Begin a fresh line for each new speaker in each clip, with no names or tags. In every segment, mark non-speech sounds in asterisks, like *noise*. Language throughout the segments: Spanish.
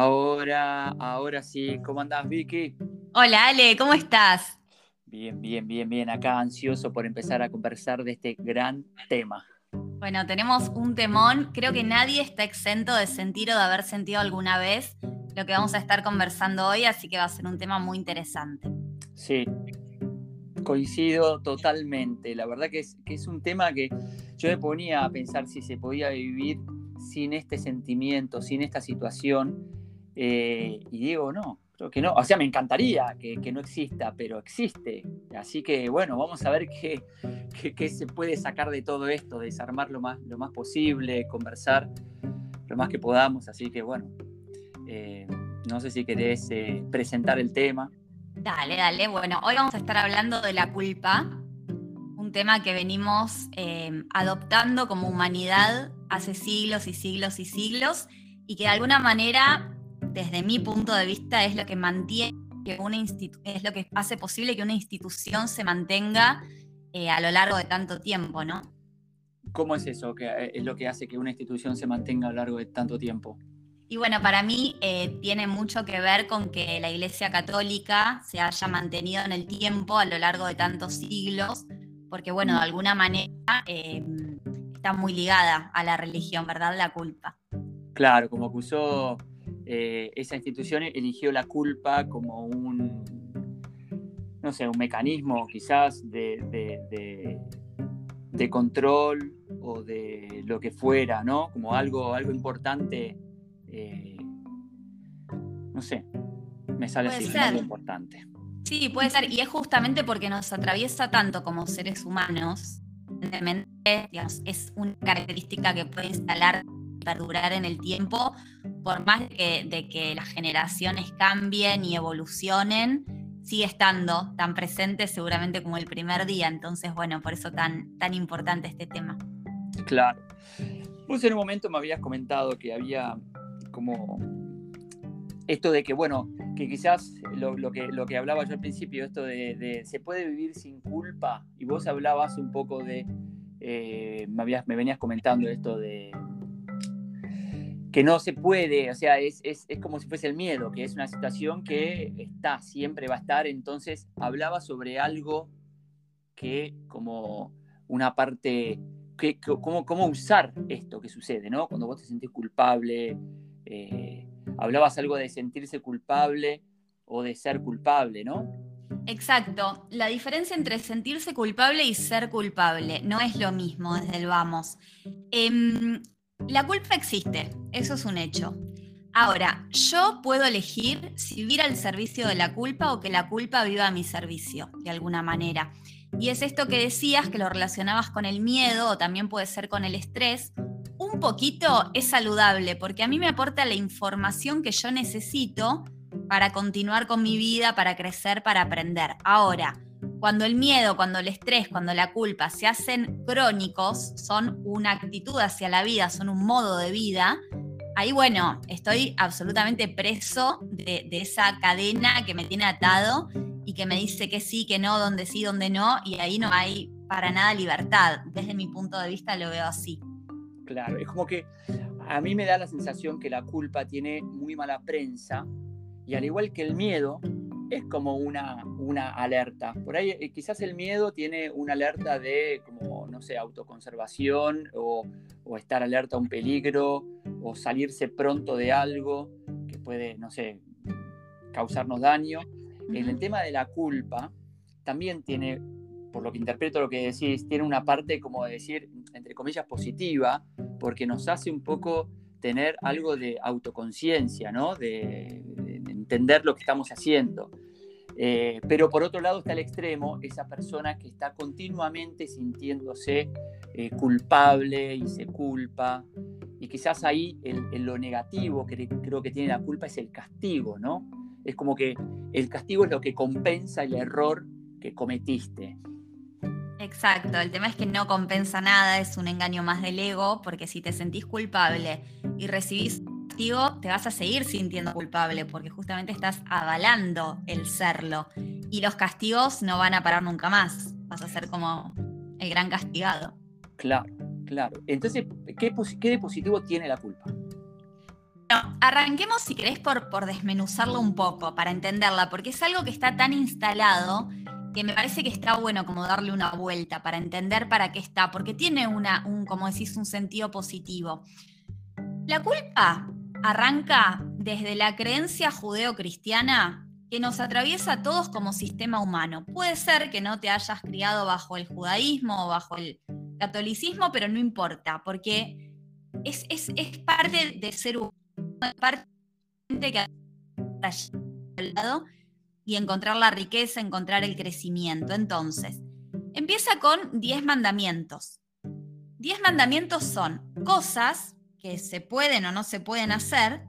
Ahora, ahora sí, ¿cómo andás, Vicky?
Hola, Ale, ¿cómo estás?
Bien, bien, bien, bien. Acá ansioso por empezar a conversar de este gran tema.
Bueno, tenemos un temón. Creo que nadie está exento de sentir o de haber sentido alguna vez lo que vamos a estar conversando hoy, así que va a ser un tema muy interesante.
Sí, coincido totalmente. La verdad que es, que es un tema que yo me ponía a pensar si se podía vivir sin este sentimiento, sin esta situación eh, y digo, no, creo que no. O sea, me encantaría que, no exista, pero existe. Así que bueno, vamos a ver qué, qué, se puede sacar de todo esto, desarmar lo más, lo más posible, conversar lo más que podamos. Así que bueno, eh, no sé si querés eh, presentar el tema.
Dale, dale. Bueno, hoy vamos a estar hablando de la culpa, un tema que venimos adoptando como humanidad hace siglos y siglos y siglos y que de alguna manera desde mi punto de vista, es lo que mantiene, que una es lo que hace posible que una institución se mantenga eh, a lo largo de tanto tiempo, ¿no?
¿Cómo es eso? que eh, es lo que hace que una institución se mantenga a lo largo de tanto tiempo?
Y bueno, para mí eh, tiene mucho que ver con que la Iglesia Católica se haya mantenido en el tiempo a lo largo de tantos siglos, porque bueno, de alguna manera está muy ligada a la religión, ¿verdad? La culpa.
Claro, como acusó eh, esa institución eligió la culpa como un, no sé, un mecanismo quizás de, de, control o de lo que fuera, ¿no? Como algo, algo importante, eh, no sé, me sale así, algo importante.
Sí, puede ser, y es justamente porque nos atraviesa tanto como seres humanos, evidentemente, es una característica que puede instalar perdurar en el tiempo, por más de que, las generaciones cambien y evolucionen, sigue estando tan presente seguramente como el primer día. Entonces, bueno, por eso tan, tan importante este tema.
Claro. Vos en un momento me habías comentado que había como esto de que, bueno, que quizás lo, que, lo que hablaba yo al principio, esto de, se puede vivir sin culpa, y vos hablabas un poco de, eh, me, habías, me venías comentando esto de, que no se puede, o sea, es, como si fuese el miedo, que es una situación que está, siempre va a estar, entonces hablaba sobre algo que como una parte, que, cómo, usar esto que sucede, ¿no? Cuando vos te sentís culpable, eh, hablabas algo de sentirse culpable o de ser culpable, ¿no?
Exacto. La diferencia entre sentirse culpable y ser culpable no es lo mismo desde el vamos. Em, la culpa existe, eso es un hecho. Ahora, yo puedo elegir si vivir al servicio de la culpa o que la culpa viva a mi servicio, de alguna manera. Y es esto que decías, que lo relacionabas con el miedo o también puede ser con el estrés. Un poquito es saludable porque a mí me aporta la información que yo necesito para continuar con mi vida, para crecer, para aprender. Ahora, cuando el miedo, cuando el estrés, cuando la culpa se hacen crónicos, son una actitud hacia la vida, son un modo de vida, ahí bueno, estoy absolutamente preso de, esa cadena que me tiene atado y que me dice que sí, que no, donde sí, donde no, y ahí no hay para nada libertad. Desde mi punto de vista lo veo así.
Claro, es como que a mí me da la sensación que la culpa tiene muy mala prensa y al igual que el miedo, es como una, una alerta. Por ahí eh, quizás el miedo tiene una alerta de, como, no sé, autoconservación o, estar alerta a un peligro o salirse pronto de algo que puede, no sé, causarnos daño. En el tema de la culpa, también tiene, por lo que interpreto lo que decís, tiene una parte, como decir, entre comillas, positiva, porque nos hace un poco tener algo de autoconciencia, ¿no? De, entender lo que estamos haciendo. Eh, pero por otro lado está el extremo, esa persona que está continuamente sintiéndose eh, culpable y se culpa. Y quizás ahí el, lo negativo que creo que tiene la culpa es el castigo, ¿no? Es como que el castigo es lo que compensa el error que cometiste.
Exacto, el tema es que no compensa nada, es un engaño más del ego, porque si te sentís culpable y recibís te vas a seguir sintiendo culpable porque justamente estás avalando el serlo. Y los castigos no van a parar nunca más. Vas a ser como el gran castigado.
Claro, claro. Entonces, ¿qué, qué de positivo tiene la culpa?
arranquemos, si querés, por, por desmenuzarlo un poco, para entenderla, porque es algo que está tan instalado que me parece que está bueno como darle una vuelta para entender para qué está, porque tiene una, un, como decís, un sentido positivo. La culpa arranca desde la creencia judeo-cristiana que nos atraviesa a todos como sistema humano. Puede ser que no te hayas criado bajo el judaísmo o bajo el catolicismo, pero no importa, porque es, es, es parte de ser humano, parte de que al lado y encontrar la riqueza, encontrar el crecimiento. Entonces, empieza con 10 mandamientos. 10 mandamientos son cosas que se pueden o no se pueden hacer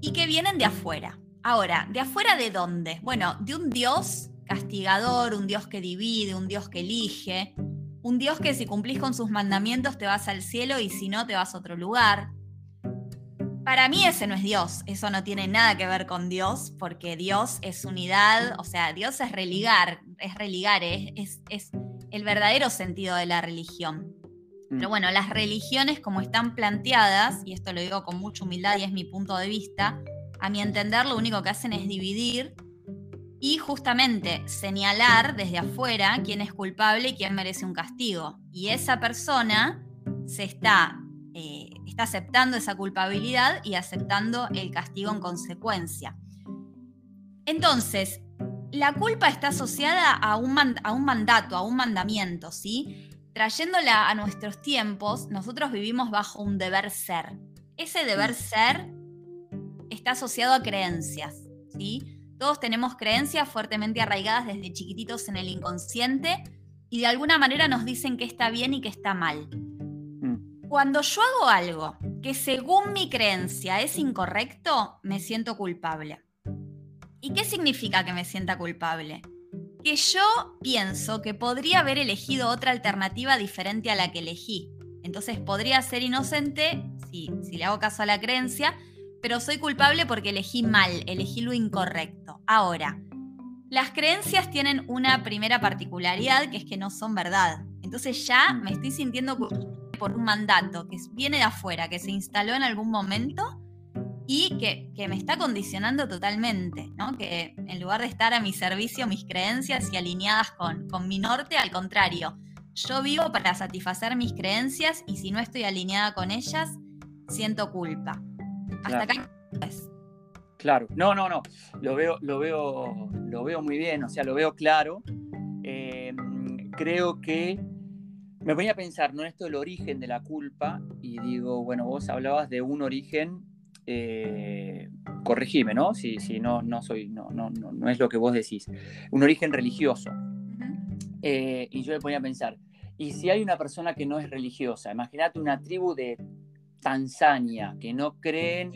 y que vienen de afuera. Ahora, ¿de afuera de dónde? Bueno, de un Dios castigador, un Dios que divide, un Dios que elige, un Dios que si cumplís con sus mandamientos te vas al cielo y si no te vas a otro lugar. Para mí ese no es Dios, eso no tiene nada que ver con Dios, porque Dios es unidad, o sea, Dios es religar, es religar, es, es, el verdadero sentido de la religión. Pero mm. bueno, las religiones como están planteadas, y esto lo digo con mucha humildad y es mi punto de vista, a mi entender lo único que hacen es dividir y justamente señalar desde afuera quién es culpable y quién merece un castigo. Y esa persona se está eh, está aceptando esa culpabilidad y aceptando el castigo en consecuencia. Entonces, la culpa está asociada a un, a un mandato, a un mandamiento, ¿sí? Trayéndola a nuestros tiempos, nosotros vivimos bajo un deber ser. Ese deber ser está asociado a creencias, ¿sí? Todos tenemos creencias fuertemente arraigadas desde chiquititos en el inconsciente y de alguna manera nos dicen que está bien y que está mal. Cuando yo hago algo que según mi creencia es incorrecto, me siento culpable. ¿Y qué significa que me sienta culpable? Que yo pienso que podría haber elegido otra alternativa diferente a la que elegí. Entonces podría ser inocente si, si le hago caso a la creencia, pero soy culpable porque elegí mal, elegí lo incorrecto. Ahora, las creencias tienen una primera particularidad que es que no son verdad. Entonces ya me estoy sintiendo por un mandato que viene de afuera, que se instaló en algún momento y que, me está condicionando totalmente, ¿no? Que en lugar de estar a mi servicio, mis creencias y alineadas con, con mi norte, al contrario, yo vivo para satisfacer mis creencias y si no estoy alineada con ellas, siento culpa. Hasta acá.
Claro, no, no, no. Lo veo, lo veo, lo veo muy bien, o sea, lo veo claro. Eh, creo que me ponía a pensar, ¿no? Esto del origen de la culpa, y digo, bueno, vos hablabas de un origen, eh, corregime, ¿no? Si, si no, no, soy, no, no, no, es lo que vos decís, un origen religioso. Eh, y yo me ponía a pensar, ¿y si hay una persona que no es religiosa? Imagínate una tribu de Tanzania que no creen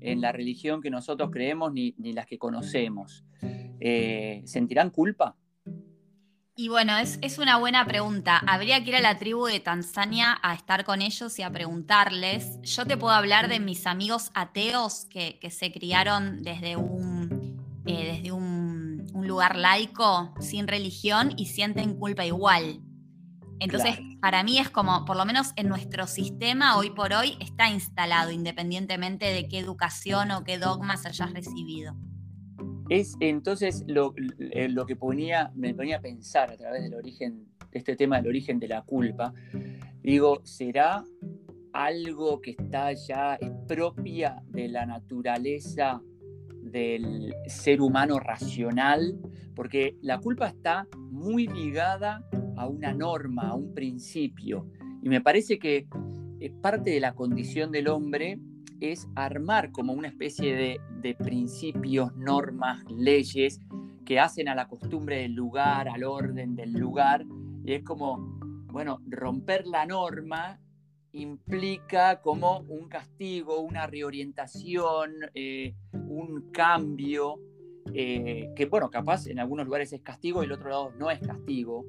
en la religión que nosotros creemos ni, ni las que conocemos. Eh, ¿Sentirán culpa?
Y bueno, es, una buena pregunta. Habría que ir a la tribu de Tanzania a estar con ellos y a preguntarles. Yo te puedo hablar de mis amigos ateos que, se criaron desde un, eh, desde un, lugar laico, sin religión, y sienten culpa igual. Entonces, para mí es como, por lo menos en nuestro sistema, hoy por hoy, está instalado, independientemente de qué educación o qué dogmas hayas recibido.
Es entonces lo, eh, que me ponía a pensar a través del origen, de este tema del origen de la culpa. Digo, ¿será algo que está ya, es propia de la naturaleza del ser humano racional? Porque la culpa está muy ligada a una norma, a un principio. Y me parece que es parte de la condición del hombre es armar como una especie de, principios, normas, leyes que hacen a la costumbre del lugar, al orden del lugar. Y es como, bueno, romper la norma implica como un castigo, una reorientación, eh, un cambio, eh, que bueno, capaz en algunos lugares es castigo y en otro lado no es castigo,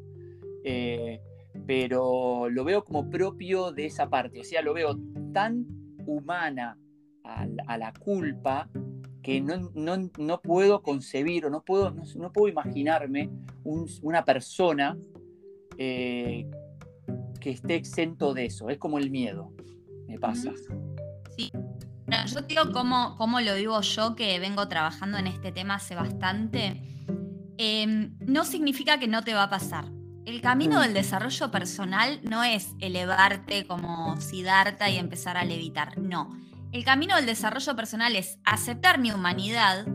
eh, pero lo veo como propio de esa parte, o sea, lo veo tan humana a, la culpa que no, puedo concebir o no puedo, no, puedo imaginarme una persona eh, que esté exento de eso. Es como el miedo, me pasa.
Sí. yo digo cómo, cómo, lo vivo yo, que vengo trabajando en este tema hace bastante. Em, no significa que no te va a pasar. El camino del desarrollo personal no es elevarte como Siddhartha y empezar a levitar. No. El camino del desarrollo personal es aceptar mi humanidad,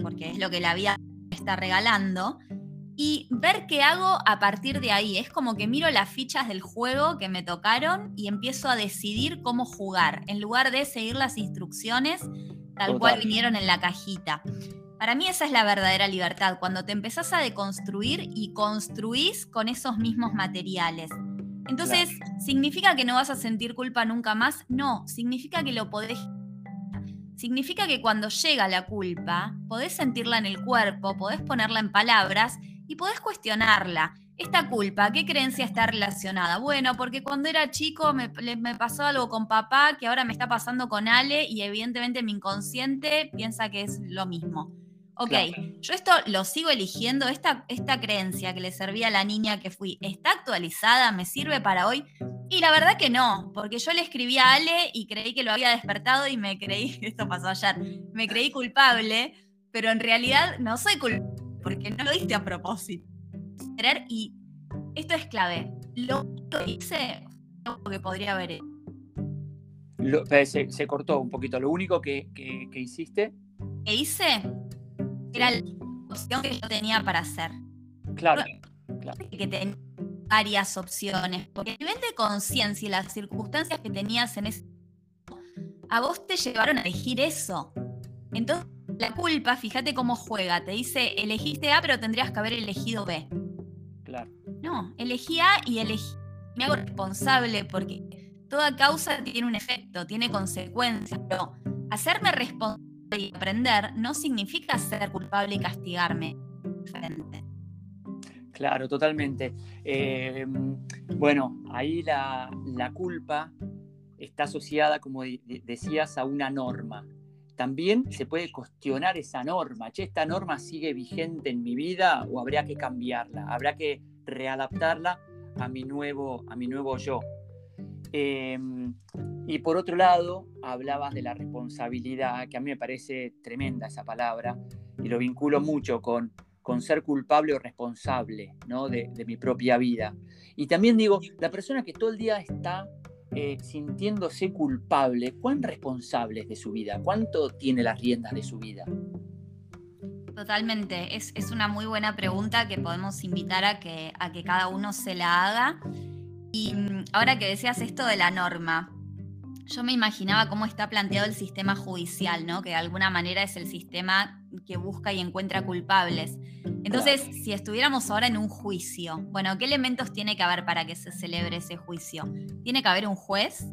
porque es lo que la vida está regalando, y ver qué hago a partir de ahí. Es como que miro las fichas del juego que me tocaron y empiezo a decidir cómo jugar, en lugar de seguir las instrucciones tal cual vinieron en la cajita. Para mí esa es la verdadera libertad, cuando te empezás a deconstruir y construís con esos mismos materiales. Entonces, ¿significa que no vas a sentir culpa nunca más? No, significa que lo podés *laughs* significa que cuando llega la culpa, podés sentirla en el cuerpo, podés ponerla en palabras y podés cuestionarla. Esta culpa, ¿qué creencia está relacionada? Bueno, porque cuando era chico me, pasó algo con papá que ahora me está pasando con Ale y evidentemente mi inconsciente piensa que es lo mismo. Ok, yo esto lo sigo eligiendo, esta, esta creencia que le servía a la niña que fui, ¿está actualizada? ¿Me sirve para hoy? Y la verdad que no, porque yo le escribí a Ale y creí que lo había despertado y me creí, *laughs* esto pasó ayer, me creí culpable, pero en realidad no soy culpable porque no lo diste a propósito. Y esto es clave. Lo que hice lo que podría haber hecho.
Eh, se, cortó un poquito. Lo único que, hiciste.
Que hice era la opción que yo tenía para hacer.
Claro.
Que tenía varias opciones. Porque el nivel de conciencia y las circunstancias que tenías en ese a vos te llevaron a elegir eso. Entonces, la culpa, fíjate cómo juega. Te dice, elegiste A, pero tendrías que haber elegido B.
Claro.
No, elegí A y elegí. Me hago responsable porque toda causa tiene un efecto, tiene consecuencias. Pero hacerme responsable y aprender no significa ser culpable y castigarme.
Claro, totalmente. Eh, bueno, ahí la, la, culpa está asociada, como decías, a una norma también se puede cuestionar esa norma. Che, ¿esta norma sigue vigente en mi vida o habría que cambiarla? ¿Habrá que readaptarla a mi nuevo, a mi nuevo yo? Em, y por otro lado, hablabas de la responsabilidad, que a mí me parece tremenda esa palabra, y lo vinculo mucho con, con ser culpable o responsable ¿no? de, mi propia vida. Y también digo, la persona que todo el día está eh, sintiéndose culpable, ¿cuán responsable es de su vida? ¿Cuánto tiene las riendas de su vida?
Totalmente, es, una muy buena pregunta que podemos invitar a que, a que cada uno se la haga. Y mm, ahora que decías esto de la norma, yo me imaginaba cómo está planteado el sistema judicial, ¿no? Que de alguna manera es el sistema que busca y encuentra culpables. Entonces, si estuviéramos ahora en un juicio, bueno, ¿qué elementos tiene que haber para que se celebre ese juicio? Tiene que haber un juez,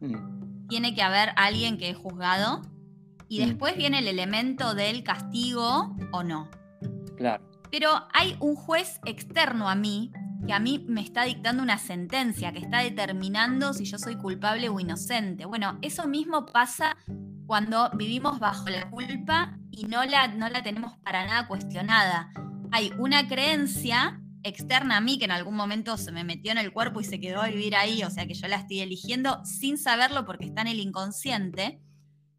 mm. tiene que haber alguien que es juzgado, y mm. después viene el elemento del castigo o no.
Claro.
Pero hay un juez externo a mí que a mí me está dictando una sentencia, que está determinando si yo soy culpable o inocente. Bueno, eso mismo pasa cuando vivimos bajo la culpa y no la, no la tenemos para nada cuestionada. Hay una creencia externa a mí que en algún momento se me metió en el cuerpo y se quedó a vivir ahí, o sea que yo la estoy eligiendo sin saberlo porque está en el inconsciente,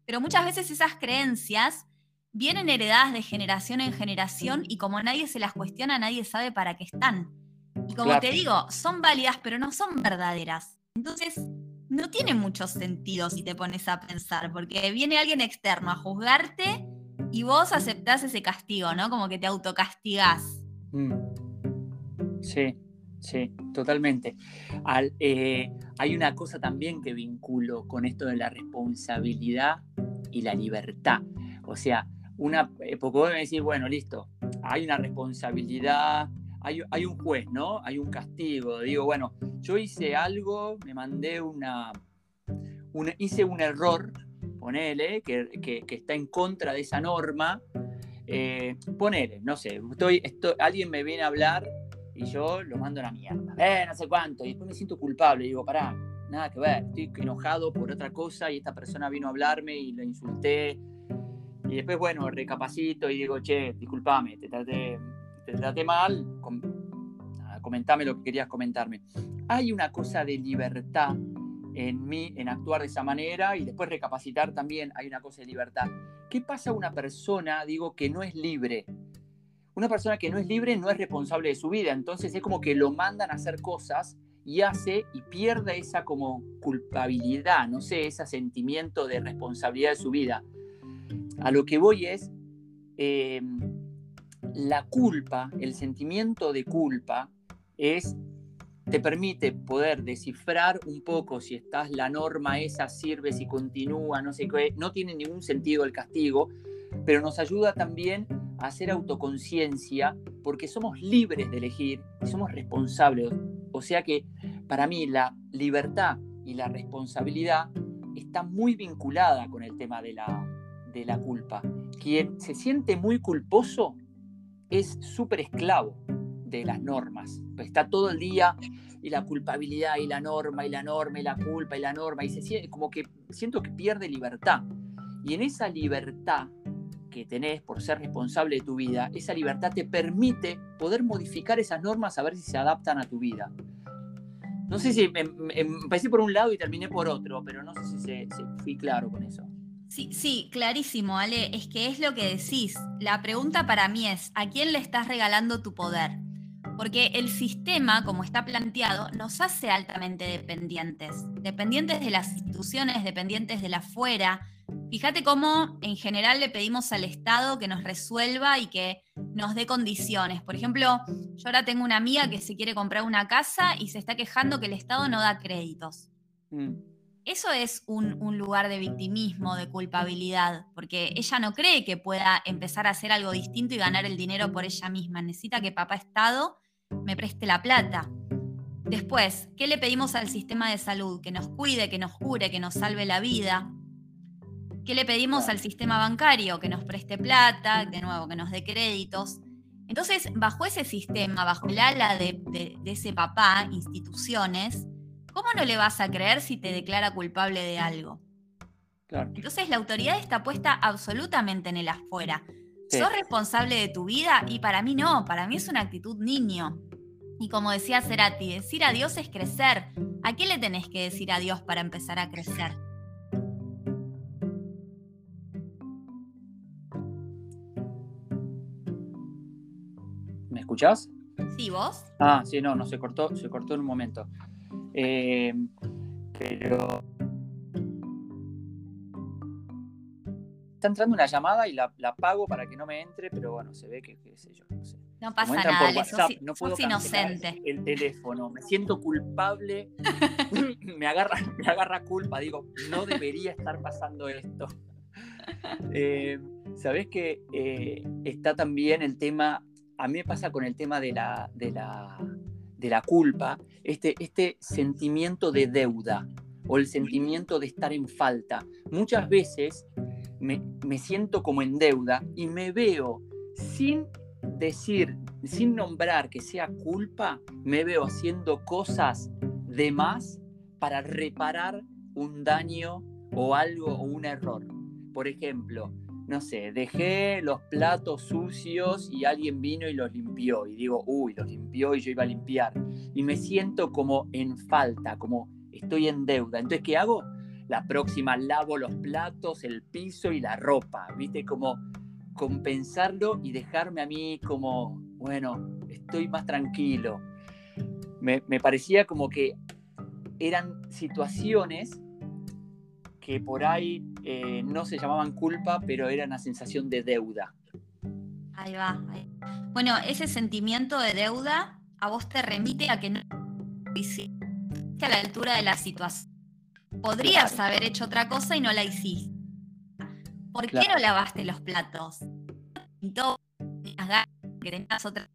pero muchas veces esas creencias vienen heredadas de generación en generación y como nadie se las cuestiona, nadie sabe para qué están. Como te digo, son válidas, pero no son verdaderas. Entonces, no tiene mucho sentido si te pones a pensar, porque viene alguien externo a juzgarte y vos aceptás ese castigo, ¿no? Como que te autocastigás. Mm.
Sí, sí, totalmente. Eh, hay una cosa también que vinculo con esto de la responsabilidad y la libertad. O sea, una, eh, porque vos me decís, bueno, listo, hay una responsabilidad, hay, un juez, ¿no? Hay un castigo. Digo, bueno, yo hice algo, me mandé una, hice un error, ponele, que, está en contra de esa norma. Eh, ponele, no sé, estoy, alguien me viene a hablar y yo lo mando a la mierda. Eh, no sé cuánto. Y después me siento culpable. Digo, pará, nada que ver. Estoy enojado por otra cosa y esta persona vino a hablarme y la insulté. Y después, bueno, recapacito y digo, che, discúlpame, te traté, te traté mal, comentame lo que querías comentarme. Hay una cosa de libertad en mí, en actuar de esa manera y después recapacitar también, hay una cosa de libertad. ¿Qué pasa a una persona, digo, que no es libre? Una persona que no es libre no es responsable de su vida, entonces es como que lo mandan a hacer cosas y hace y pierde esa como culpabilidad, no sé, ese sentimiento de responsabilidad de su vida. A lo que voy es, eh, la culpa, el sentimiento de culpa es te permite poder descifrar un poco si estás la norma esa sirve, si continúa, no sé qué, no tiene ningún sentido el castigo, pero nos ayuda también a hacer autoconciencia porque somos libres de elegir y somos responsables. O sea que para mí la libertad y la responsabilidad está muy vinculada con el tema de la, de la culpa. Quien se siente muy culposo es súper esclavo de las normas. Está todo el día y la culpabilidad y la norma y la norma y la culpa y la norma y se como que siento que pierde libertad. Y en esa libertad que tenés por ser responsable de tu vida, esa libertad te permite poder modificar esas normas a ver si se adaptan a tu vida. No sé si empecé por un lado y terminé por otro, pero no sé si se, fui claro con eso.
Sí, sí, clarísimo, Ale. Es que es lo que decís. La pregunta para mí es, ¿a quién le estás regalando tu poder? Porque el sistema, como está planteado, nos hace altamente dependientes. Dependientes de las instituciones, dependientes de la afuera. Fíjate cómo en general le pedimos al Estado que nos resuelva y que nos dé condiciones. Por ejemplo, yo ahora tengo una amiga que se quiere comprar una casa y se está quejando que el Estado no da créditos. Mm. Eso es un, lugar de victimismo, de culpabilidad, porque ella no cree que pueda empezar a hacer algo distinto y ganar el dinero por ella misma. Necesita que papá Estado me preste la plata. Después, ¿qué le pedimos al sistema de salud? Que nos cuide, que nos cure, que nos salve la vida. ¿Qué le pedimos al sistema bancario? Que nos preste plata, de nuevo, que nos dé créditos. Entonces, bajo ese sistema, bajo el ala de, ese papá, instituciones, ¿cómo no le vas a creer si te declara culpable de algo? Entonces, la autoridad está puesta absolutamente en el afuera. ¿Sos responsable de tu vida? Y para mí no, para mí es una actitud niño. Y como decía Cerati, decir adiós es crecer. ¿A qué le tenés que decir adiós para empezar a crecer?
¿Me escuchás?
Sí, vos.
Ah, sí, no, no, se cortó, se cortó en un momento. Eh, pero está entrando una llamada y la, la, pago para que no me entre, pero bueno, se ve que, qué sé yo, no sé.
No pasa nada, WhatsApp, no puedo inocente.
El teléfono, me siento culpable, *laughs* me, agarra, me agarra culpa, digo, no debería estar pasando esto. Eh, Sabes que eh, está también el tema, a mí me pasa con el tema de la, de la, de la culpa, este, este sentimiento de deuda o el sentimiento de estar en falta. Muchas veces me, siento como en deuda y me veo sin decir, sin nombrar que sea culpa, me veo haciendo cosas de más para reparar un daño o algo o un error. Por ejemplo, no sé, dejé los platos sucios y alguien vino y los limpió. Y digo, uy, los limpió y yo iba a limpiar. Y me siento como en falta, como estoy en deuda. Entonces, ¿qué hago? la próxima lavo los platos, el piso y la ropa, ¿viste? Como compensarlo y dejarme a mí como, bueno, estoy más tranquilo. Me, parecía como que eran situaciones que por ahí eh, no se llamaban culpa, pero era una sensación de deuda.
Ahí va. Bueno, ese sentimiento de deuda a vos te remite a que no a la altura de la situación Podrías haber hecho otra cosa y no la hiciste. ¿Por qué no lavaste los platos? que tenías otra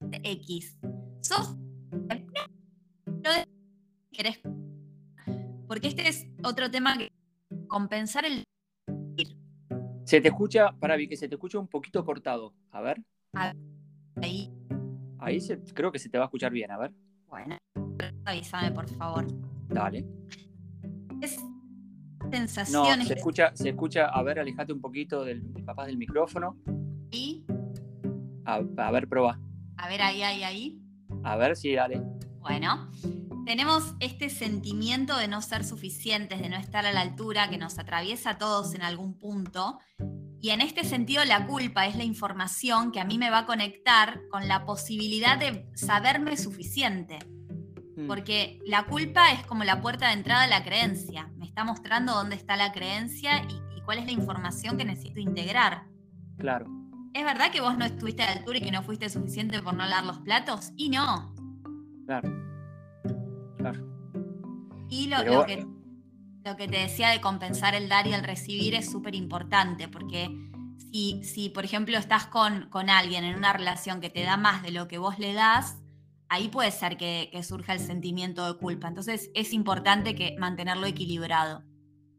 X. Sos. ¿Querés? Porque este es otro tema que compensar el.
Se te escucha, para que se te escucha un poquito cortado. A ver.
Ahí.
Ahí creo que se te va a escuchar bien, a ver.
Bueno, avísame por favor.
Dale
sensaciones.
No, se escucha, se escucha, a ver, alejate un poquito del papá del micrófono.
¿Y?
A, ver, prueba.
A ver, ahí, ahí, ahí.
A ver, sí, dale.
Bueno, tenemos este sentimiento de no ser suficientes, de no estar a la altura, que nos atraviesa a todos en algún punto. Y en este sentido la culpa es la información que a mí me va a conectar con la posibilidad de saberme suficiente. Mm. Porque la culpa es como la puerta de entrada a la creencia. Me está mostrando dónde está la creencia y, cuál es la información que necesito integrar.
Claro.
¿Es verdad que vos no estuviste a la altura y que no fuiste suficiente por no lavar los platos? Y no.
Claro.
Y lo, que, lo que te decía de compensar el dar y el recibir es súper importante, porque si, si, por ejemplo, estás con, con, alguien en una relación que te da más de lo que vos le das, ahí puede ser que, surja el sentimiento de culpa. Entonces es importante que mantenerlo equilibrado.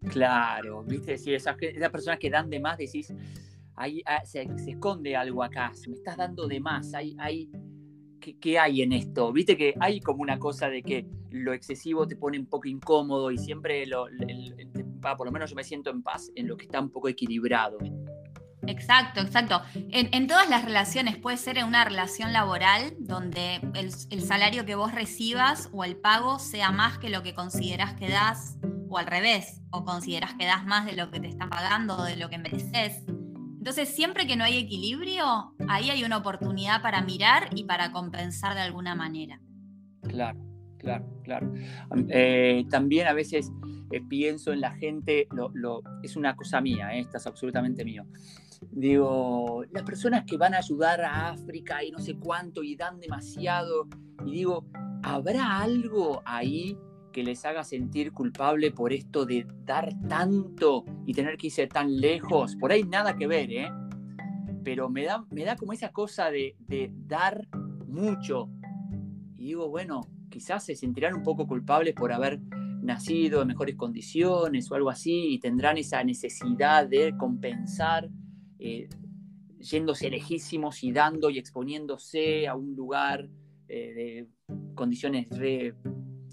Claro, viste, si esas, esas personas que dan de más decís, ahí ah, se, esconde algo acá, me estás dando de más, hay, hay ¿qué, hay en esto? Viste que hay como una cosa de que lo excesivo te pone un poco incómodo y siempre, lo, por lo menos yo me siento en paz en lo que está un poco equilibrado.
Exacto, exacto. En, todas las relaciones, puede ser en una relación laboral donde el, el, salario que vos recibas o el pago sea más que lo que consideras que das, o al revés, o consideras que das más de lo que te están pagando o de lo que mereces. Entonces, siempre que no hay equilibrio, ahí hay una oportunidad para mirar y para compensar de alguna manera.
Claro, claro, claro. Eh, también a veces eh, pienso en la gente, lo, es una cosa mía, eh, esta es absolutamente mío. Digo, las personas que van a ayudar a África y no sé cuánto y dan demasiado, y digo, ¿habrá algo ahí que les haga sentir culpable por esto de dar tanto y tener que irse tan lejos. Por ahí nada que ver, ¿eh? Pero me da, me da como esa cosa de, dar mucho. Y digo, bueno, quizás se sentirán un poco culpables por haber nacido en mejores condiciones o algo así y tendrán esa necesidad de compensar eh, yéndose lejísimos y dando y exponiéndose a un lugar eh, de condiciones re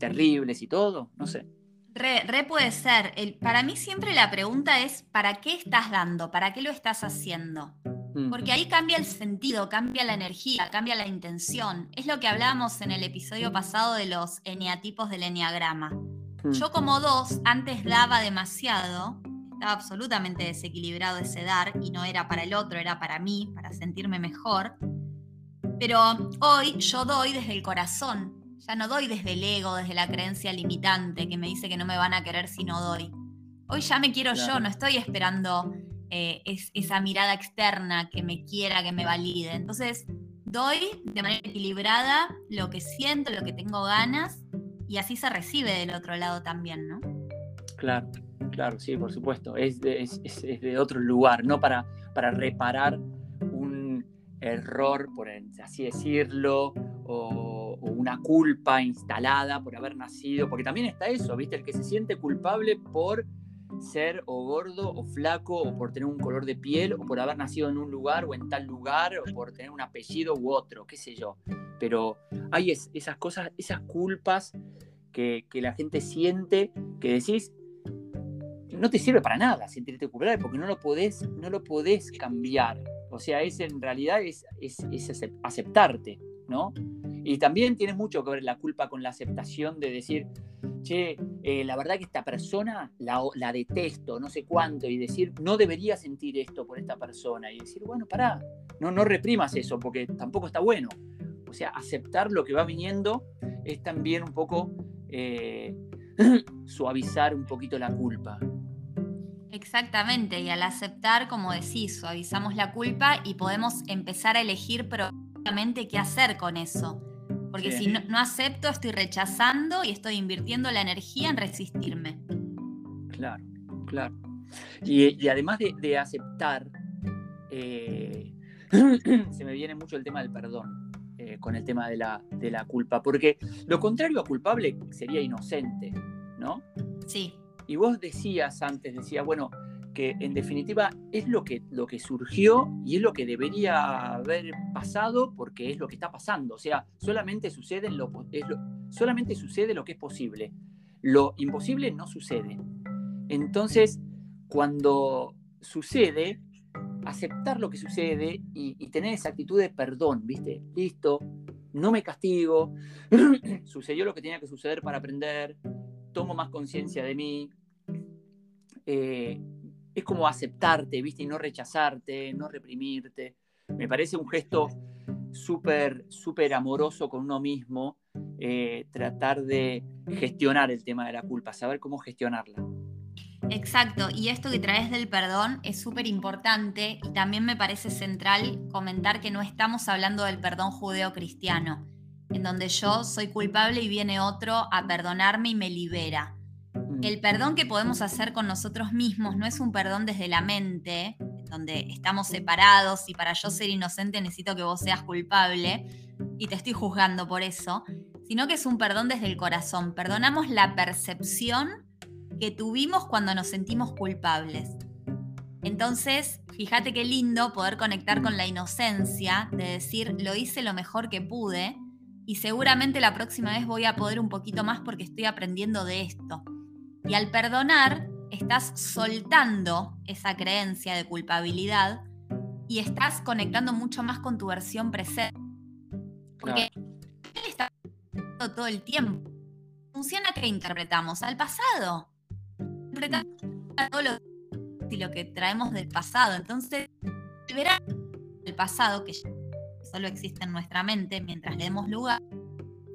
terribles y todo, no sé.
Re, puede ser. para mí siempre la pregunta es, ¿para qué estás dando? ¿Para qué lo estás haciendo? Mm. Porque ahí cambia el sentido, cambia la energía, cambia la intención. Es lo que hablábamos en el episodio pasado de los eneatipos del eneagrama. Mm. Yo como dos, antes daba demasiado, estaba absolutamente desequilibrado ese dar y no era para el otro, era para mí, para sentirme mejor. Pero hoy yo doy desde el corazón, ya no doy desde el ego, desde la creencia limitante que me dice que no me van a querer si no doy. Hoy ya me quiero yo, no estoy esperando eh, esa mirada externa que me quiera, que me valide. Entonces, doy de manera equilibrada lo que siento, lo que tengo ganas, y así se recibe del otro lado también, ¿no?
Claro, claro, sí, por supuesto. Es de, de otro lugar, no para, para reparar un error, por así decirlo, o o una culpa instalada por haber nacido, porque también está eso, ¿viste? El que se siente culpable por ser o gordo o flaco o por tener un color de piel o por haber nacido en un lugar o en tal lugar o por tener un apellido u otro, qué sé yo. Pero hay esas cosas, esas culpas que, la gente siente que decís, no te sirve para nada sentirte culpable porque no lo podés, no lo podés cambiar. O sea, es en realidad es, es, es aceptarte, ¿no? Y también tiene mucho que ver la culpa con la aceptación de decir, che, eh, la verdad que esta persona la, la, detesto, no sé cuánto, y decir, no debería sentir esto por esta persona, y decir, bueno, pará, no, no reprimas eso, porque tampoco está bueno. O sea, aceptar lo que va viniendo es también un poco eh, *clears throat* suavizar un poquito la culpa.
Exactamente, y al aceptar, como decís, suavizamos la culpa y podemos empezar a elegir proactivamente qué hacer con eso. Porque si no, acepto, estoy rechazando y estoy invirtiendo la energía en resistirme.
Claro, claro. Y, además de, aceptar, eh, *clears throat* se me viene mucho el tema del perdón. Eh, con el tema de la, de la culpa, porque lo contrario a culpable sería inocente, ¿no?
Sí.
Y vos decías antes, decías, bueno, que en definitiva es lo que, lo que surgió y es lo que debería haber pasado porque es lo que está pasando. O sea, solamente sucede lo, solamente sucede lo que es posible. Lo imposible no sucede. Entonces, cuando sucede, aceptar lo que sucede y, tener esa actitud de perdón, ¿viste? Listo, no me castigo, *clears throat* sucedió lo que tenía que suceder para aprender, tomo más conciencia de mí. Eh, es como aceptarte, ¿viste? Y no rechazarte, no reprimirte. Me parece un gesto súper, súper amoroso con uno mismo, eh, tratar de gestionar el tema de la culpa, saber cómo gestionarla.
Exacto, y esto que traes del perdón es súper importante y también me parece central comentar que no estamos hablando del perdón judeo-cristiano, en donde yo soy culpable y viene otro a perdonarme y me libera. Mm. El perdón que podemos hacer con nosotros mismos no es un perdón desde la mente, donde estamos separados y para yo ser inocente necesito que vos seas culpable y te estoy juzgando por eso, sino que es un perdón desde el corazón. Perdonamos la percepción que tuvimos cuando nos sentimos culpables. Entonces, fíjate qué lindo poder conectar con la inocencia, de decir, lo hice lo mejor que pude y seguramente la próxima vez voy a poder un poquito más porque estoy aprendiendo de esto. Y al perdonar, estás soltando esa creencia de culpabilidad y estás conectando mucho más con tu versión presente. Porque él está todo el tiempo. Funciona que interpretamos al pasado. Interpretamos todo lo, que traemos del pasado. Entonces, verá el pasado, que solo existe en nuestra mente mientras le demos lugar,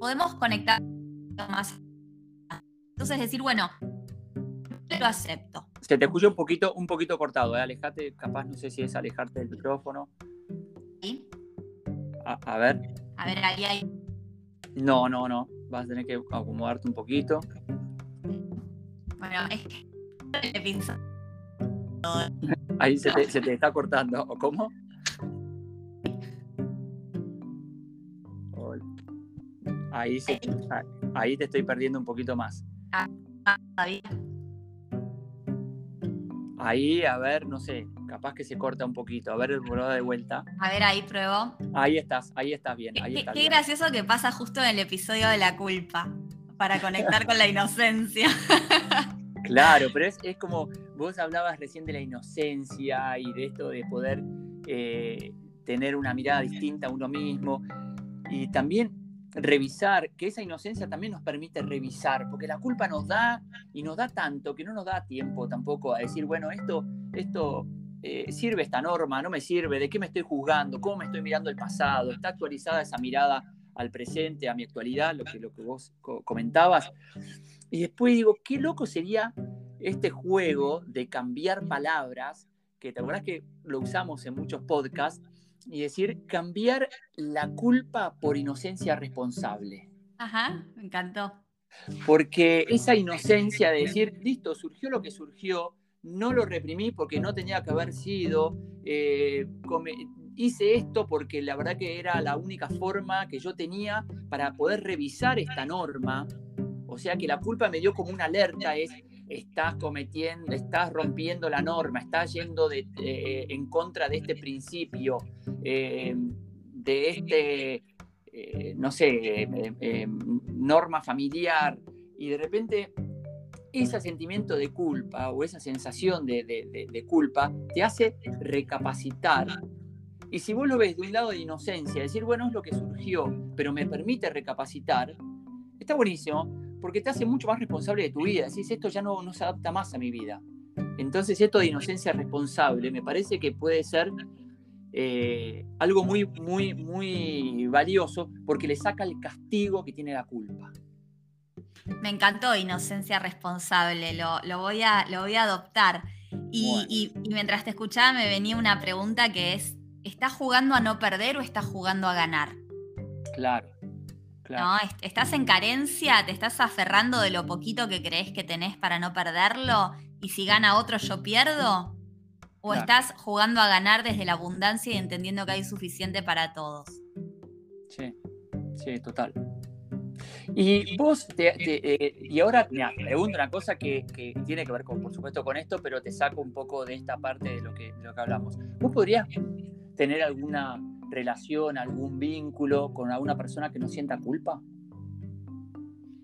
podemos conectar más. Entonces, decir, bueno, lo acepto.
Se te escucha un poquito, un poquito cortado, ¿eh? alejate, capaz no sé si es alejarte del micrófono.
¿Sí?
A, ver.
A ver, ahí hay.
No, no, no. Vas a tener que acomodarte un poquito.
Bueno, es que *laughs*
Ahí se te, se te está cortando. ¿O cómo? Ahí, ahí te estoy perdiendo un poquito más. Ah, todavía. Ahí, a ver, no sé, capaz que se corta un poquito. A ver, prueba de vuelta.
A ver, ahí pruebo.
Ahí estás, ahí estás bien.
qué, gracioso que pasa justo en el episodio de la culpa, para conectar con la inocencia. *laughs*
Claro, pero es, como, vos hablabas recién de la inocencia y de esto de poder eh, tener una mirada distinta a uno mismo. Y también revisar, que esa inocencia también nos permite revisar, porque la culpa nos da y nos da tanto que no nos da tiempo tampoco a decir, bueno, esto, esto eh, sirve esta norma, no me sirve, de qué me estoy juzgando, cómo me estoy mirando el pasado, está actualizada esa mirada al presente, a mi actualidad, lo que, lo que vos comentabas. Y después digo, qué loco sería este juego de cambiar palabras, que te acuerdas que lo usamos en muchos podcasts, y decir cambiar la culpa por inocencia responsable.
Ajá, me encantó.
Porque esa inocencia de decir, listo, surgió lo que surgió, no lo reprimí porque no tenía que haber sido, eh, hice esto porque la verdad que era la única forma que yo tenía para poder revisar esta norma. O sea que la culpa me dio como una alerta, es, estás cometiendo, estás rompiendo la norma, estás yendo eh, en contra de este principio, eh, de este, eh, no sé, norma familiar, y de repente ese sentimiento de culpa o esa sensación de, culpa te hace recapacitar. Y si vos lo ves de un lado de inocencia, decir, bueno, es lo que surgió, pero me permite recapacitar, está buenísimo, porque te hace mucho más responsable de tu vida. Decís, esto ya no, no se adapta más a mi vida. Entonces, esto de inocencia responsable me parece que puede ser eh, algo muy, muy, muy valioso porque le saca el castigo que tiene la culpa.
Me encantó inocencia responsable, lo, voy, a, lo voy a adoptar. Y, y, mientras te escuchaba me venía una pregunta que es, ¿estás jugando a no perder o estás jugando a ganar?
Claro.
¿No? Estás en carencia, te estás aferrando de lo poquito que crees que tenés para no perderlo y si gana otro yo pierdo. ¿O estás jugando a ganar desde la abundancia y entendiendo que hay suficiente para todos?
Sí, sí, total. Y vos, eh, y ahora, mira, pregunto una cosa que, tiene que ver, con, por supuesto, con esto, pero te saco un poco de esta parte de lo que, de lo que hablamos. ¿Vos podrías tener alguna relación, algún vínculo con alguna persona que no sienta culpa?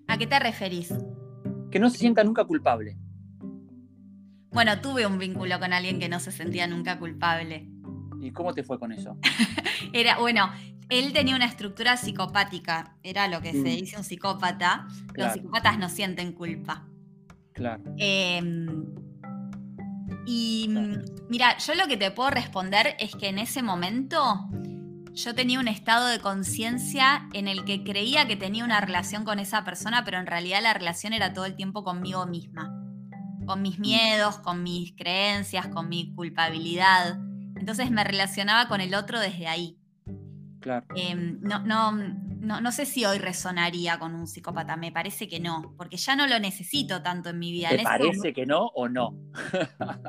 ¿A qué te referís?
Que no se sienta nunca culpable.
Bueno, tuve un vínculo con alguien que no se sentía nunca culpable.
¿Y cómo te fue con eso? *laughs*
Era, bueno, él tenía una estructura psicopática, era lo que se
Mm.
dice un psicópata. Los psicópatas no sienten culpa.
Claro.
Em, y
Claro.
mira, yo lo que te puedo responder es que en ese momento yo tenía un estado de conciencia en el que creía que tenía una relación con esa persona, pero en realidad la relación era todo el tiempo conmigo misma, con mis miedos, con mis creencias, con mi culpabilidad. Entonces me relacionaba con el otro desde ahí.
Claro.
Em, no, no, no, no sé si hoy resonaría con un psicópata, me parece que no, porque ya no lo necesito tanto en mi vida.
¿Te parece que no o no?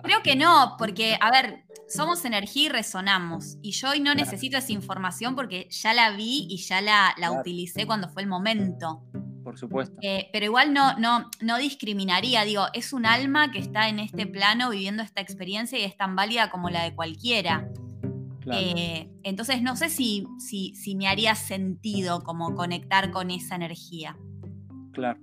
Creo que no, porque, *laughs* a ver, somos energía y resonamos. Y yo hoy no
Claro.
necesito esa información porque ya la vi y ya la, la
Claro.
utilicé cuando fue el momento.
Por supuesto.
Eh, pero igual no, no, no discriminaría, digo, es un alma que está en este plano viviendo esta experiencia y es tan válida como la de cualquiera.
Claro.
Eh, entonces no sé si, si, si me haría sentido como conectar con esa energía.
Claro.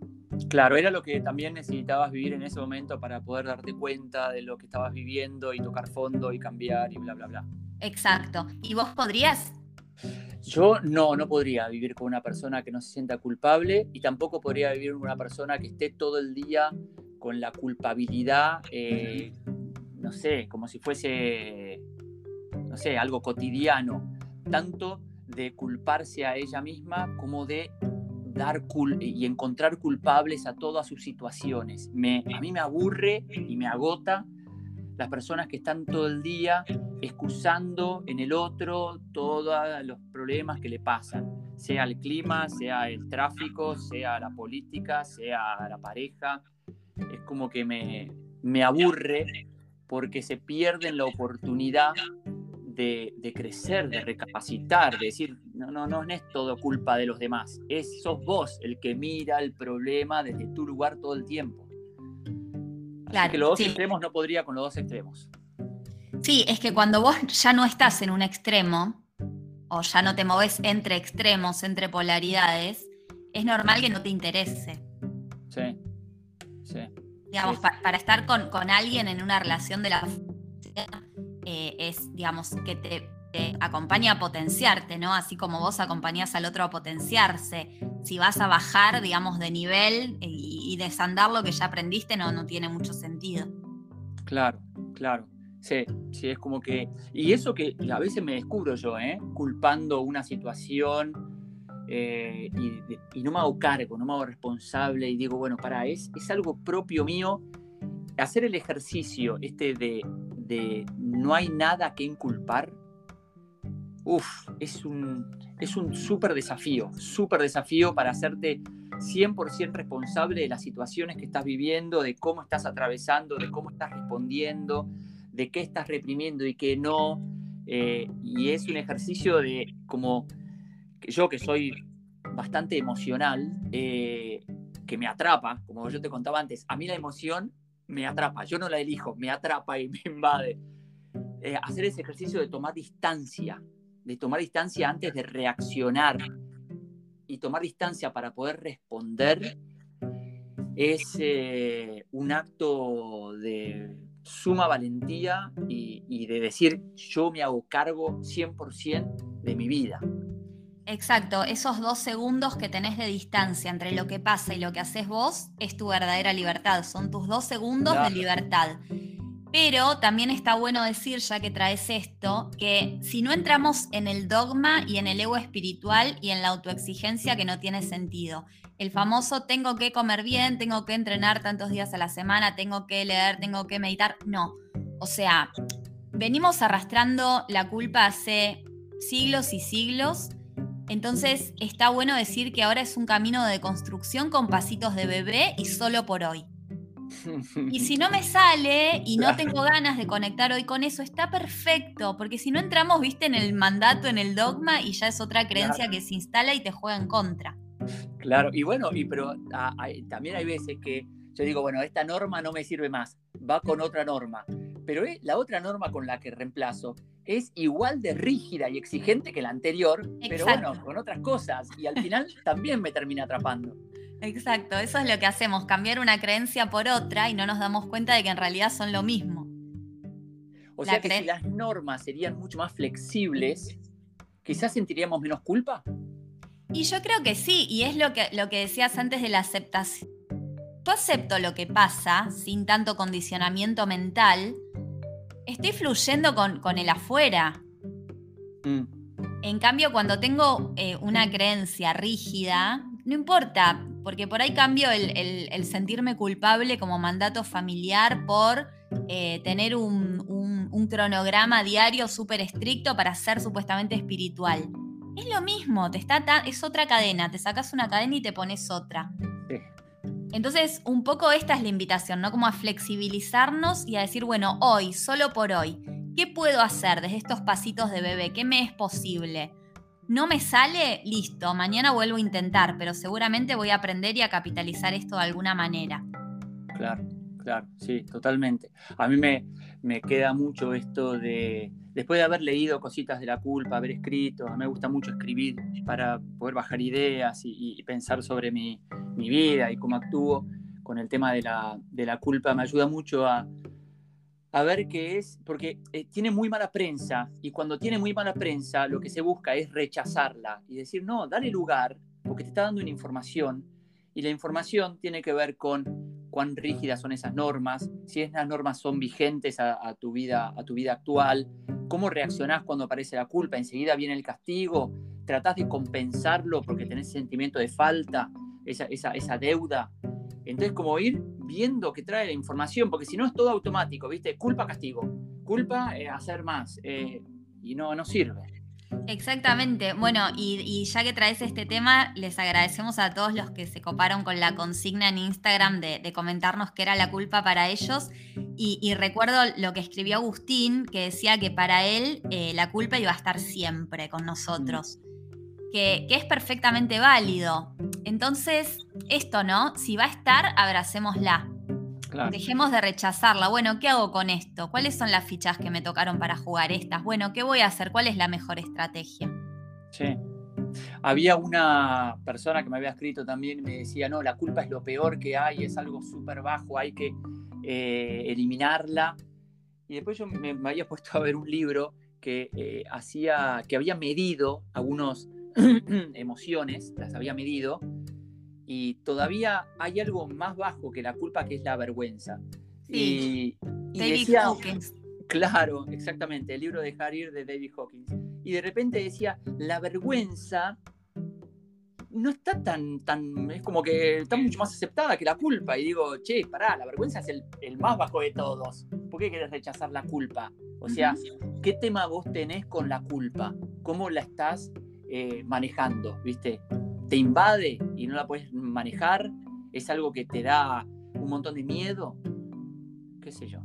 Claro, era lo que también necesitabas vivir en ese momento para poder darte cuenta de lo que estabas viviendo y tocar fondo y cambiar y bla, bla, bla.
Exacto. ¿Y vos podrías?
Yo no, no podría vivir con una persona que no se sienta culpable y tampoco podría vivir con una persona que esté todo el día con la culpabilidad, eh, no sé, como si fuese, no sé, algo cotidiano, tanto de culparse a ella misma como de dar cul y encontrar culpables a todas sus situaciones. A mí me aburre y me agota las personas que están todo el día excusando en el otro todos los problemas que le pasan, sea el clima, sea el tráfico, sea la política, sea la pareja. Es como que me, me aburre porque se pierden la oportunidad de, de crecer, de recapacitar, de decir, no, no, no, no es todo culpa de los demás, es sos vos el que mira el problema desde tu lugar todo el tiempo. Así
Claro,
que los dos
sí.
extremos no podría con los dos extremos.
Sí, es que cuando vos ya no estás en un extremo, o ya no te moves entre extremos, entre polaridades, es normal que no te interese.
Sí, sí.
Digamos,
Sí.
pa- para estar con, con alguien en una relación de la eh, es, digamos, que te, te acompaña a potenciarte, ¿no? Así como vos acompañás al otro a potenciarse. Si vas a bajar, digamos, de nivel y, desandar lo que ya aprendiste, no, no tiene mucho sentido.
Claro, claro. Sí, sí, es como que. Y eso que a veces me descubro yo, ¿eh? Culpando una situación eh, y, y no me hago cargo, no me hago responsable y digo, bueno, para, es, es algo propio mío. Hacer el ejercicio este de, de no hay nada que inculpar, uff, es un es un súper desafío, súper desafío para hacerte 100% responsable de las situaciones que estás viviendo, de cómo estás atravesando, de cómo estás respondiendo, de qué estás reprimiendo y qué no. eh, y es un ejercicio de como yo que soy bastante emocional, eh, que me atrapa, como yo te contaba antes, a mí la emoción me atrapa, yo no la elijo, me atrapa y me invade. Eh, hacer ese ejercicio de tomar distancia, de tomar distancia antes de reaccionar y tomar distancia para poder responder es eh, un acto de suma valentía y, y de decir yo me hago cargo 100% de mi vida.
Exacto, esos dos segundos que tenés de distancia entre lo que pasa y lo que haces vos es tu verdadera libertad, son tus dos segundos
Claro.
de libertad. Pero también está bueno decir, ya que traes esto, que si no entramos en el dogma y en el ego espiritual y en la autoexigencia que no tiene sentido. El famoso tengo que comer bien, tengo que entrenar tantos días a la semana, tengo que leer, tengo que meditar. No. O sea, venimos arrastrando la culpa hace siglos y siglos. Entonces está bueno decir que ahora es un camino de construcción con pasitos de bebé y solo por hoy. Y si no me sale y no tengo ganas de conectar hoy con eso, está perfecto, porque si no entramos, viste, en el mandato, en el dogma, y ya es otra creencia
Claro.
que se instala y te juega en contra.
Claro, y bueno, y pero también hay veces que yo digo, bueno, esta norma no me sirve más, va con otra norma, pero eh, la otra norma con la que reemplazo es igual de rígida y exigente que la anterior, pero bueno, con otras cosas, y al final también me termina atrapando.
Exacto, eso es lo que hacemos, cambiar una creencia por otra y no nos damos cuenta de que en realidad son lo mismo.
O
La
sea que si las normas serían mucho más flexibles, quizás sentiríamos menos culpa.
Y yo creo que sí, y es lo que, lo que decías antes de la aceptación. Yo acepto lo que pasa sin tanto condicionamiento mental. Estoy fluyendo con, con el afuera. Mm. En cambio, cuando tengo eh, una creencia rígida, no importa, porque por ahí cambio el, sentirme culpable como mandato familiar por eh, tener un, cronograma diario súper estricto para ser supuestamente espiritual. Es lo mismo, te está es otra cadena, te sacas una cadena y te pones otra. Entonces, un poco esta es la invitación, ¿no? Como a flexibilizarnos y a decir, bueno, hoy, solo por hoy, ¿qué puedo hacer desde estos pasitos de bebé? ¿Qué me es posible? no me sale, listo, mañana vuelvo a intentar, pero seguramente voy a aprender y a capitalizar esto de alguna manera.
Claro, claro, sí, totalmente. A mí me, me queda mucho esto de, después de haber leído cositas de la culpa, haber escrito, a mí me gusta mucho escribir para poder bajar ideas y, pensar sobre mi, mi, vida y cómo actúo con el tema de la, de la culpa, me ayuda mucho a, a ver qué es, porque eh, tiene muy mala prensa y cuando tiene muy mala prensa lo que se busca es rechazarla y decir, no, dale lugar, porque te está dando una información y la información tiene que ver con cuán rígidas son esas normas, si esas normas son vigentes a, tu, vida, a tu vida actual, cómo reaccionás cuando aparece la culpa, enseguida viene el castigo, tratás de compensarlo porque tenés sentimiento de falta, esa, deuda. Entonces, como ir viendo que trae la información, porque si no es todo automático, ¿viste? Culpa, castigo. Culpa, eh, hacer más. Eh, y no, no sirve.
Exactamente. Bueno, y, ya que traes este tema, les agradecemos a todos los que se coparon con la consigna en Instagram de, comentarnos qué era la culpa para ellos. Y, recuerdo lo que escribió Agustín, que decía que para él eh, la culpa iba a estar siempre con nosotros que, es perfectamente válido. Entonces, esto, ¿no? Si va a estar, abracémosla. Dejemos de rechazarla. Bueno, ¿qué hago con esto? ¿Cuáles son las fichas que me tocaron para jugar estas? Bueno, ¿qué voy a hacer? ¿Cuál es la mejor estrategia?
Sí. Había una persona que me había escrito también y me decía, no, la culpa es lo peor que hay, es algo súper bajo, hay que eh, eliminarla. Y después yo me, había *laughs* puesto a ver un libro que eh, hacía, que había medido algunos *clears throat* emociones, las había medido, y todavía hay algo más bajo que la culpa, que es la vergüenza.
Y, David Hawkins.
Claro, exactamente, el libro de Harry de David Hawkins. Y de repente decía, la vergüenza no está tan, tan, es como que está mucho más aceptada que la culpa. Y digo, che, pará, la vergüenza es el, el más bajo de todos. ¿Por qué querés rechazar la culpa? O sea, ¿qué tema vos tenés con la culpa? ¿Cómo la estás eh, manejando, ¿viste? Invade y no la puedes manejar, es algo que te da un montón de miedo, qué sé yo.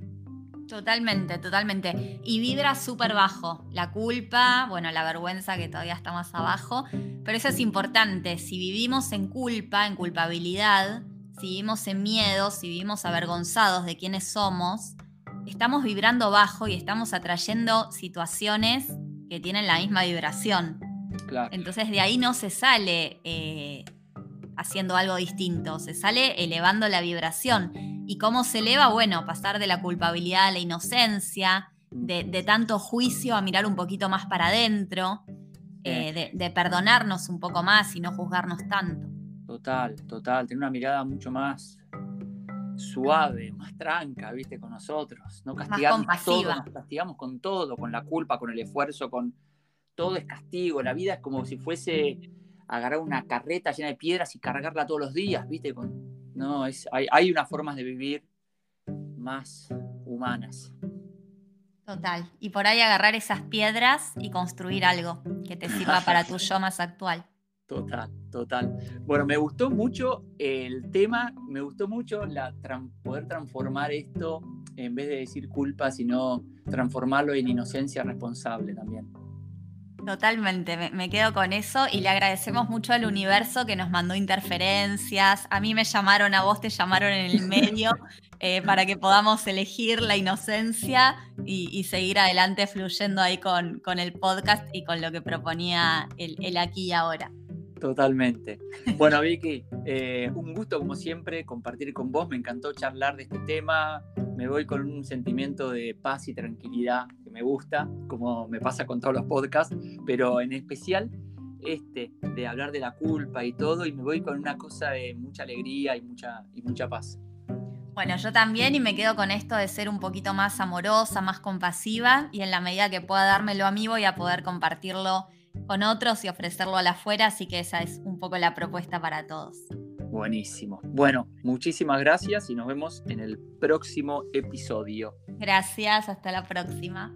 Totalmente, totalmente. Y vibra súper bajo. La culpa, bueno, la vergüenza que todavía está más abajo. Pero eso es importante. Si vivimos en culpa, en culpabilidad, si vivimos en miedo, si vivimos avergonzados de quiénes somos, estamos vibrando bajo y estamos atrayendo situaciones que tienen la misma vibración. Entonces de ahí no se sale eh, haciendo algo distinto, se sale elevando la vibración. ¿Y cómo se eleva? Bueno, pasar de la culpabilidad a la inocencia, de, tanto juicio a mirar un poquito más para adentro, eh, de, perdonarnos un poco más y no juzgarnos tanto.
Total, total, tener una mirada mucho más suave, más tranca, viste, con nosotros. No castigamos todo, nos castigamos con todo, con la culpa, con el esfuerzo, con, todo es castigo, la vida es como si fuese agarrar una carreta llena de piedras y cargarla todos los días, ¿viste? Con, no, es, hay, hay unas formas de vivir más humanas.
Total. Y por ahí agarrar esas piedras y construir algo que te sirva para tu yo más actual. *laughs*
Total, total. Bueno, me gustó mucho el tema, me gustó mucho la, poder transformar esto, en vez de decir culpa, sino transformarlo en inocencia responsable también.
Totalmente, me, quedo con eso y le agradecemos mucho al universo que nos mandó interferencias. A mí me llamaron, a vos te llamaron en el medio *laughs* eh, para que podamos elegir la inocencia y, seguir adelante fluyendo ahí con, con, el podcast y con lo que proponía el, aquí y ahora.
Totalmente. Bueno, *laughs* Vicky, eh, un gusto como siempre compartir con vos. Me encantó charlar de este tema. Me voy con un sentimiento de paz y tranquilidad me gusta, como me pasa con todos los podcasts, pero en especial este, de hablar de la culpa y todo, y me voy con una cosa de mucha alegría y mucha, y mucha paz.
Bueno, yo también y me quedo con esto de ser un poquito más amorosa, más compasiva y en la medida que pueda dármelo a mí voy a poder compartirlo con otros y ofrecerlo a la afuera, así que esa es un poco la propuesta para todos.
Buenísimo. Bueno, muchísimas gracias y nos vemos en el próximo episodio.
Gracias, hasta la próxima.